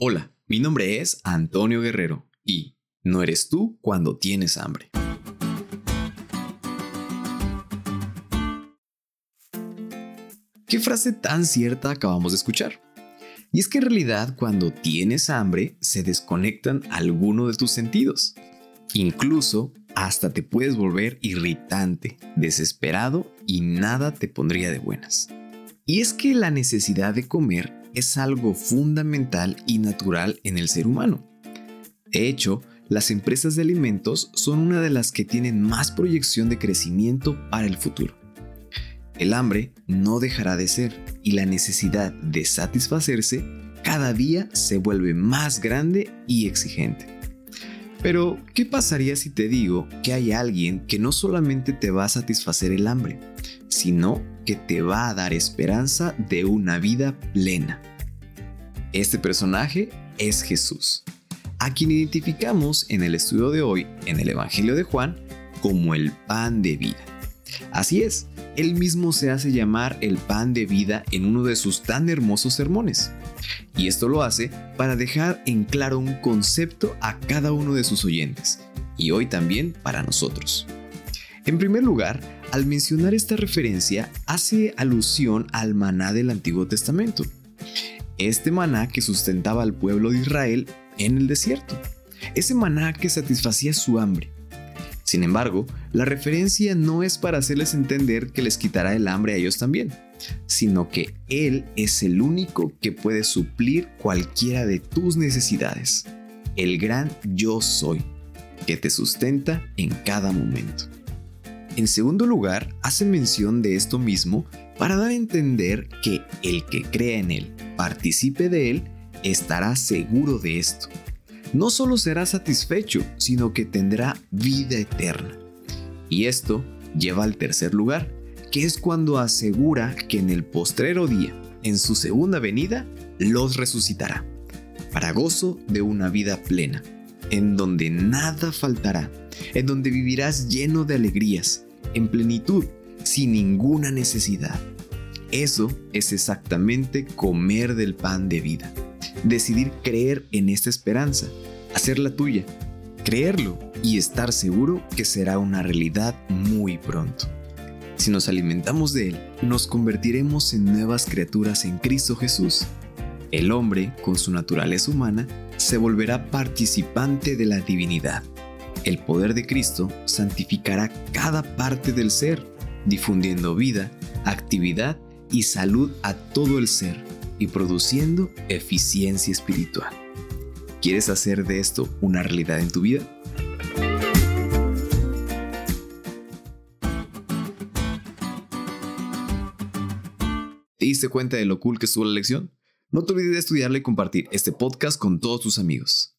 Hola, mi nombre es Antonio Guerrero y no eres tú cuando tienes hambre. ¿Qué frase tan cierta acabamos de escuchar? Y es que en realidad cuando tienes hambre se desconectan algunos de tus sentidos. Incluso hasta te puedes volver irritante, desesperado y nada te pondría de buenas. Y es que la necesidad de comer es algo fundamental y natural en el ser humano. De hecho, las empresas de alimentos son una de las que tienen más proyección de crecimiento para el futuro. El hambre no dejará de ser y la necesidad de satisfacerse cada día se vuelve más grande y exigente. Pero, ¿qué pasaría si te digo que hay alguien que no solamente te va a satisfacer el hambre, sino que te va a dar esperanza de una vida plena? Este personaje es Jesús, a quien identificamos en el estudio de hoy en el Evangelio de Juan como el pan de vida. Así es, él mismo se hace llamar el pan de vida en uno de sus tan hermosos sermones. Y esto lo hace para dejar en claro un concepto a cada uno de sus oyentes, y hoy también para nosotros. En primer lugar, al mencionar esta referencia, hace alusión al maná del Antiguo Testamento, este maná que sustentaba al pueblo de Israel en el desierto, ese maná que satisfacía su hambre. Sin embargo, la referencia no es para hacerles entender que les quitará el hambre a ellos también, sino que Él es el único que puede suplir cualquiera de tus necesidades, el gran yo soy, que te sustenta en cada momento. En segundo lugar, hace mención de esto mismo para dar a entender que el que crea en Él, participe de Él, estará seguro de esto. No solo será satisfecho, sino que tendrá vida eterna. Y esto lleva al tercer lugar, que es cuando asegura que en el postrero día, en su segunda venida, los resucitará, para gozo de una vida plena, en donde nada faltará, en donde vivirás lleno de alegrías, en plenitud, sin ninguna necesidad. Eso es exactamente comer del pan de vida. Decidir creer en esta esperanza, hacerla tuya, creerlo y estar seguro que será una realidad muy pronto. Si nos alimentamos de Él, nos convertiremos en nuevas criaturas en Cristo Jesús. El hombre, con su naturaleza humana, se volverá participante de la divinidad. El poder de Cristo santificará cada parte del ser, difundiendo vida, actividad y salud a todo el ser y produciendo eficiencia espiritual. ¿Quieres hacer de esto una realidad en tu vida? ¿Te diste cuenta de lo cool que estuvo la lección? No te olvides de estudiarla y compartir este podcast con todos tus amigos.